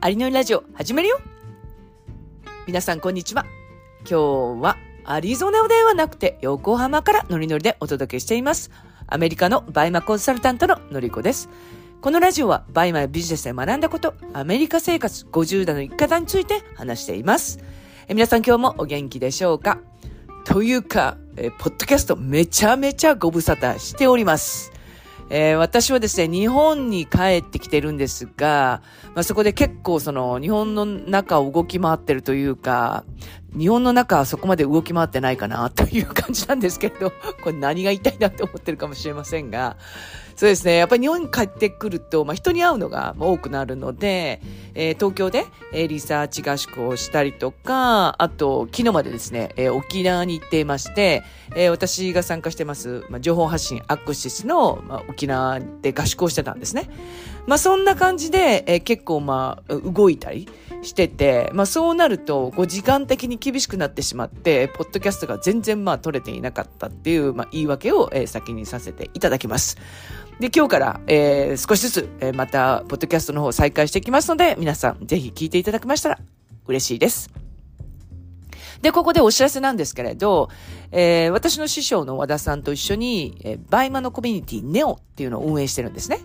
アリのりラジオ始めるよ皆さんこんにちは。今日はアリゾナではなくて横浜からノリノリでお届けしています。アメリカのバイマコンサルタントののりこです。このラジオはバイマやビジネスで学んだこと、アメリカ生活50代の生き方について話しています。え皆さん今日もお元気でしょうか？というか、えポッドキャストめちゃめちゃご無沙汰しております。えー、私はですね、日本に帰ってきてるんですが、まあ、そこで結構その日本の中を動き回ってるというか、日本の中はそこまで動き回ってないかなという感じなんですけれど、これ何が言いたいなと思ってるかもしれませんが、そうですね。やっぱり日本に帰ってくると、まあ、人に会うのが多くなるので、えー、東京で、えー、リサーチ合宿をしたりとか、あと、昨日までですね、えー、沖縄に行っていまして、えー、私が参加してます、まあ、情報発信アクシスの、まあ、沖縄で合宿をしてたんですね。まあ、そんな感じで、えー、結構まあ、動いたりしてて、まあ、そうなると、こう、時間的に厳しくなってしまって、ポッドキャストが全然まあ、取れていなかったっていう、まあ、言い訳を、え、先にさせていただきます。で、今日から、えー、少しずつ、えー、また、ポッドキャストの方再開していきますので、皆さん、ぜひ聞いていただけましたら、嬉しいです。で、ここでお知らせなんですけれど、えー、私の師匠の和田さんと一緒に、えー、バイマのコミュニティネオっていうのを運営してるんですね。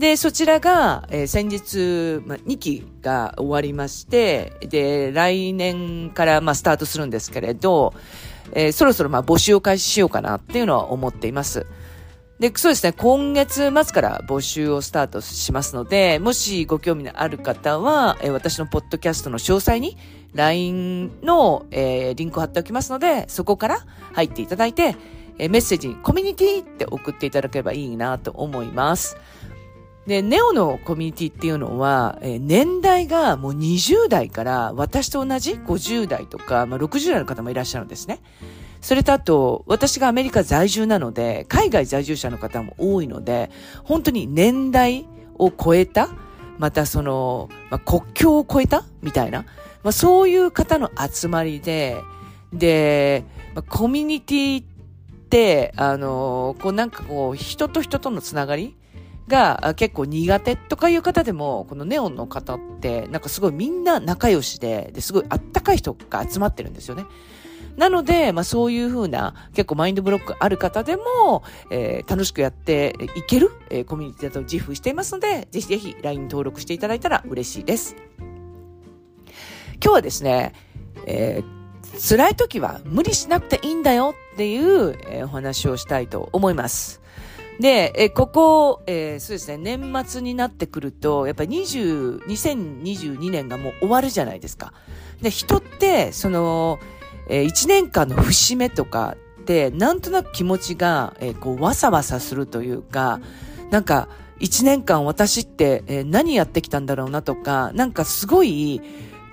で、そちらが、えー、先日、ま、2期が終わりまして、で、来年から、ま、スタートするんですけれど、えー、そろそろ、ま、募集を開始しようかなっていうのは思っています。で、そうですね、今月末から募集をスタートしますので、もしご興味のある方は、えー、私のポッドキャストの詳細に LINE の、えー、リンクを貼っておきますので、そこから入っていただいて、えー、メッセージにコミュニティって送っていただければいいなと思います。で、ネオのコミュニティっていうのは、えー、年代がもう20代から私と同じ50代とか、まあ、60代の方もいらっしゃるんですね。それとあと、私がアメリカ在住なので、海外在住者の方も多いので、本当に年代を超えた、またその、まあ、国境を超えたみたいな、まあ、そういう方の集まりで、で、まあ、コミュニティって、あの、こうなんかこう、人と人とのつながりが結構苦手とかいう方でも、このネオンの方って、なんかすごいみんな仲良しで、で、すごいあったかい人が集まってるんですよね。なので、まあそういうふうな結構マインドブロックある方でも、えー、楽しくやっていける、えー、コミュニティだと自負していますので、ぜひぜひ LINE 登録していただいたら嬉しいです。今日はですね、えー、辛い時は無理しなくていいんだよっていう、えー、お話をしたいと思います。で、えここ、えー、そうですね、年末になってくると、やっぱり20、2022年がもう終わるじゃないですか。で、人って、その、えー、1年間の節目とかって、なんとなく気持ちが、えー、こう、わさわさするというか、なんか、1年間私って、え、何やってきたんだろうなとか、なんかすごい、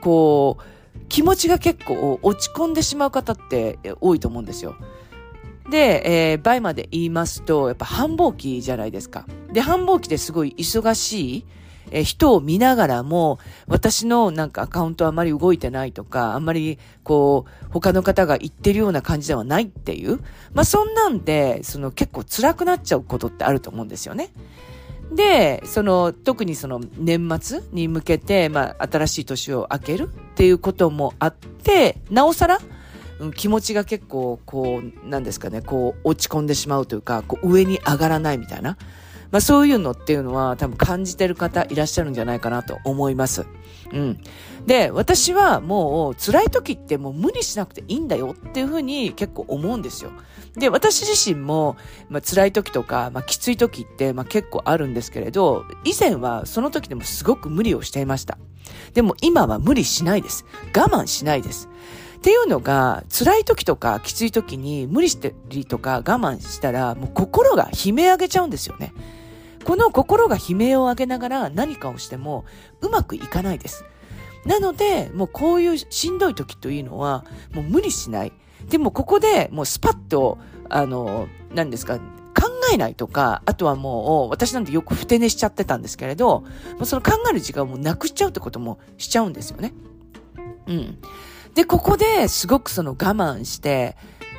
こう、気持ちが結構落ち込んでしまう方って多いと思うんですよ。で、えー、倍まで言いますと、やっぱ繁忙期じゃないですか。で、繁忙期ですごい忙しい、え人を見ながらも、私のなんかアカウントあまり動いてないとか、あんまりこう、他の方が言ってるような感じではないっていう。まあそんなんで、その結構辛くなっちゃうことってあると思うんですよね。で、その、特にその年末に向けて、まあ新しい年を明けるっていうこともあって、なおさら、気持ちが結構、こう、なんですかね、こう、落ち込んでしまうというか、こう、上に上がらないみたいな。まあそういうのっていうのは多分感じてる方いらっしゃるんじゃないかなと思います。うん。で、私はもう辛い時ってもう無理しなくていいんだよっていうふうに結構思うんですよ。で、私自身も、まあ、辛い時とか、まあ、きつい時って、まあ、結構あるんですけれど、以前はその時でもすごく無理をしていました。でも今は無理しないです。我慢しないです。っていうのが、辛い時とかきつい時に無理してりとか我慢したら、もう心が悲鳴上げちゃうんですよね。この心が悲鳴を上げながら何かをしてもうまくいかないです。なので、もうこういうしんどい時というのは、もう無理しない。でもここでもうスパッと、あの、何ですか、考えないとか、あとはもう、私なんてよくふて寝しちゃってたんですけれど、その考える時間をもうなくしちゃうってこともしちゃうんですよね。うん。で、ここですごくその我慢して、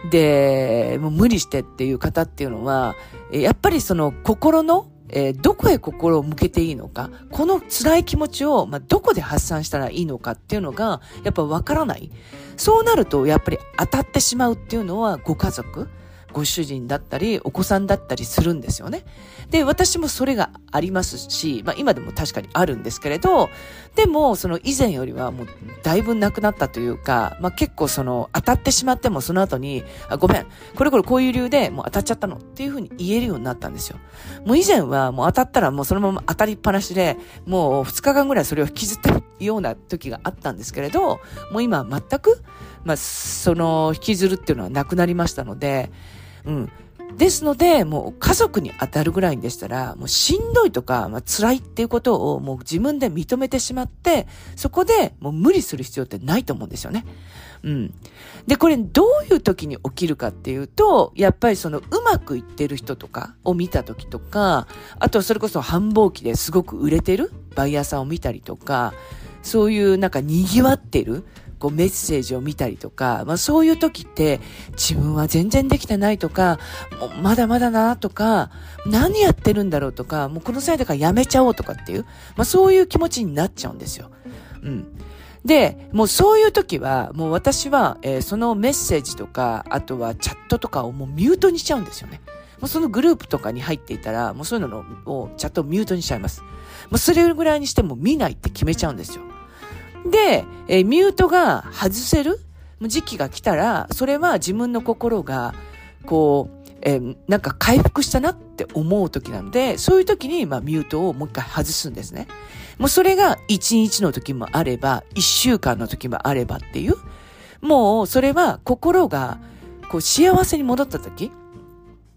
で、もう無理してっていう方っていうのは、やっぱりその心のえー、どこへ心を向けていいのか、この辛い気持ちを、まあ、どこで発散したらいいのかっていうのが、やっぱわからない。そうなると、やっぱり当たってしまうっていうのは、ご家族、ご主人だったり、お子さんだったりするんですよね。で、私もそれがありますし、まあ今でも確かにあるんですけれど、でも、その以前よりはもうだいぶなくなったというか、まあ結構その当たってしまってもその後に、あごめん、これこれこういう理由でもう当たっちゃったのっていうふうに言えるようになったんですよ。もう以前はもう当たったらもうそのまま当たりっぱなしで、もう2日間ぐらいそれを引きずってるような時があったんですけれど、もう今は全く、まあその引きずるっていうのはなくなりましたので、うん。ですので、もう家族に当たるぐらいでしたら、もうしんどいとか、まあ、辛いっていうことをもう自分で認めてしまって、そこでもう無理する必要ってないと思うんですよね。うん。で、これどういう時に起きるかっていうと、やっぱりそのうまくいってる人とかを見た時とか、あとそれこそ繁忙期ですごく売れてるバイヤーさんを見たりとか、そういうなんか賑わってるこうメッセージを見たりとか、まあそういう時って自分は全然できてないとか、まだまだなとか、何やってるんだろうとか、もうこの際だからやめちゃおうとかっていう、まあそういう気持ちになっちゃうんですよ。うん。で、もうそういう時は、もう私は、えー、そのメッセージとか、あとはチャットとかをもうミュートにしちゃうんですよね。もうそのグループとかに入っていたら、もうそういうのをチャットをミュートにしちゃいます。もうそれぐらいにしても見ないって決めちゃうんですよ。で、えー、ミュートが外せる？時期が来たら、それは自分の心が、こう、えー、なんか回復したなって思う時なので、そういう時に、まあ、ミュートをもう一回外すんですね。もうそれが1日の時もあれば、1週間の時もあればっていう、もうそれは心が、こう幸せに戻った時、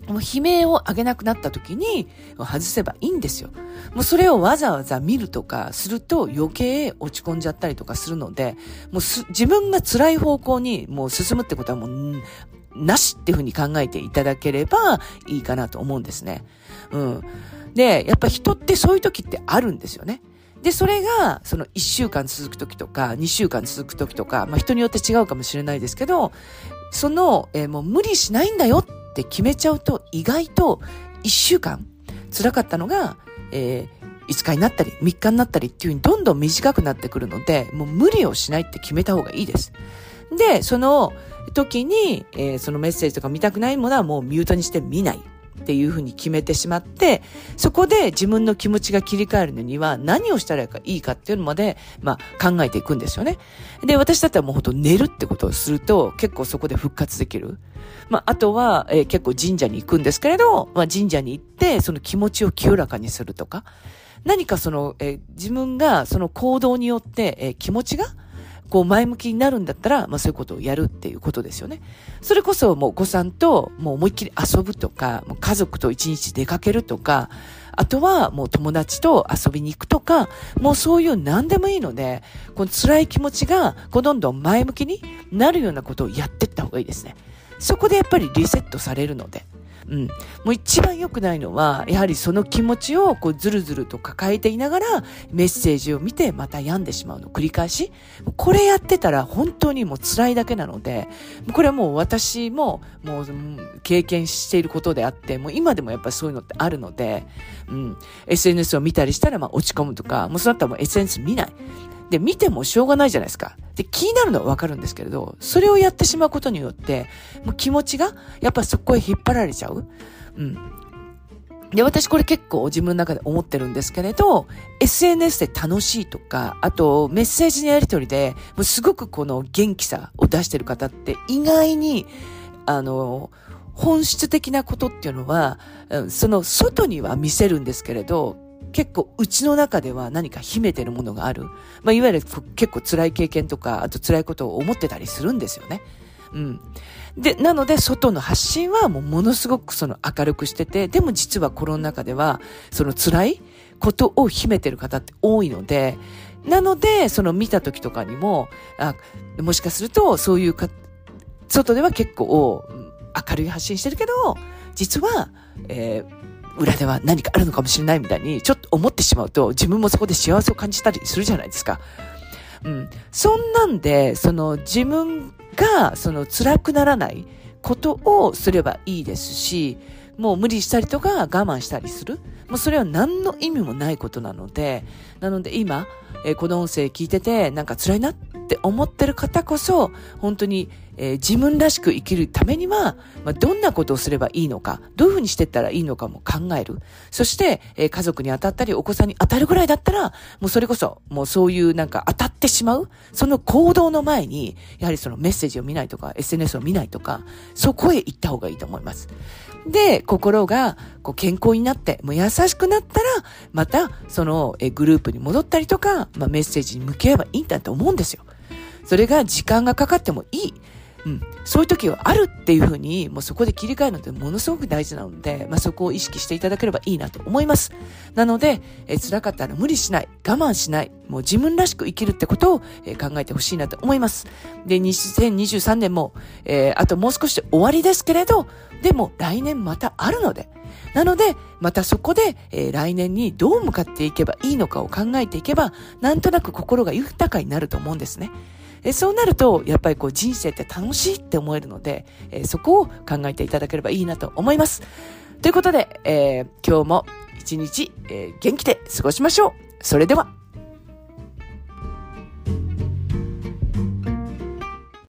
もう悲鳴を上げなくなった時に外せばいいんですよ。もうそれをわざわざ見るとかすると余計落ち込んじゃったりとかするので、もう自分が辛い方向にもう進むってことはもうなしっていうふうに考えていただければいいかなと思うんですね。うん。で、やっぱ人ってそういう時ってあるんですよね。で、それが、その1週間続く時とか、2週間続く時とか、まあ人によって違うかもしれないですけど、その、えー、もう無理しないんだよって決めちゃうと、意外と1週間辛かったのが、えー、5日になったり、3日になったりっていう風にどんどん短くなってくるので、もう無理をしないって決めた方がいいです。で、その時に、えー、そのメッセージとか見たくないものはもうミュートにして見ない。っていうふうに決めてしまって、そこで自分の気持ちが切り替えるのには何をしたらいいかっていうのまで、まあ考えていくんですよね。で、私だったらもうほんと寝るってことをすると結構そこで復活できる。まあ、あとは、えー、結構神社に行くんですけれど、まあ神社に行ってその気持ちを清らかにするとか、何かその、えー、自分がその行動によって、えー、気持ちがこう前向きになるんだったら、まあそういうことをやるっていうことですよね。それこそもうお子さんともう思いっきり遊ぶとか、もう家族と一日出かけるとか、あとはもう友達と遊びに行くとか、もうそういう何でもいいので、この辛い気持ちが、こうどんどん前向きになるようなことをやっていった方がいいですね。そこでやっぱりリセットされるので。うん。もう一番良くないのは、やはりその気持ちをこうずるずると抱えていながら、メッセージを見てまた病んでしまうの繰り返し。これやってたら本当にもう辛いだけなので、これはもう私ももう経験していることであって、もう今でもやっぱそういうのってあるので、うん。SNS を見たりしたらまあ落ち込むとか、もうそうなったらもう SNS 見ない。で、見てもしょうがないじゃないですか。で、気になるのはわかるんですけれど、それをやってしまうことによって、もう気持ちが、やっぱそこへ引っ張られちゃう。うん。で、私これ結構自分の中で思ってるんですけれど、SNS で楽しいとか、あとメッセージのやりとりで、もうすごくこの元気さを出してる方って意外に、あの、本質的なことっていうのは、その外には見せるんですけれど、結構うちの中では何か秘めてるものがある。まあ、いわゆる結構辛い経験とか、あと辛いことを思ってたりするんですよね。うん。で、なので、外の発信はもうものすごくその明るくしてて、でも実は心の中では、その辛いことを秘めてる方って多いので、なので、その見た時とかにも、あ、もしかすると、そういうか、外では結構、明るい発信してるけど、実は、えー裏では何かあるのかもしれないみたいに、ちょっと思ってしまうと、自分もそこで幸せを感じたりするじゃないですか。うん。そんなんで、その自分が、その辛くならないことをすればいいですし、もう無理したりとか我慢したりする。もうそれは何の意味もないことなので、なので今、えー、この音声聞いててなんか辛いなって思ってる方こそ、本当に、えー、自分らしく生きるためには、まあ、どんなことをすればいいのか、どういうふうにしていったらいいのかも考える。そして、えー、家族に当たったり、お子さんに当たるぐらいだったら、もうそれこそ、もうそういうなんか当たってしまう、その行動の前に、やはりそのメッセージを見ないとか、SNS を見ないとか、そこへ行った方がいいと思います。で、心がこう健康になって、もう優しくなったら、またそのえグループに戻ったりとか、まあ、メッセージに向き合えばいいんだと思うんですよ。それが時間がかかってもいい。うん。そういう時はあるっていうふうに、もうそこで切り替えるのってものすごく大事なので、まあ、そこを意識していただければいいなと思います。なので、え辛かったら無理しない、我慢しない、もう自分らしく生きるってことを、え考えてほしいなと思います。で、2023年も、えー、あともう少しで終わりですけれど、でも来年またあるので、なので、またそこで、えー、来年にどう向かっていけばいいのかを考えていけば、なんとなく心が豊かになると思うんですね。えそうなると、やっぱりこう人生って楽しいって思えるので、えそこを考えていただければいいなと思います。ということで、えー、今日も一日、えー、元気で過ごしましょう。それでは。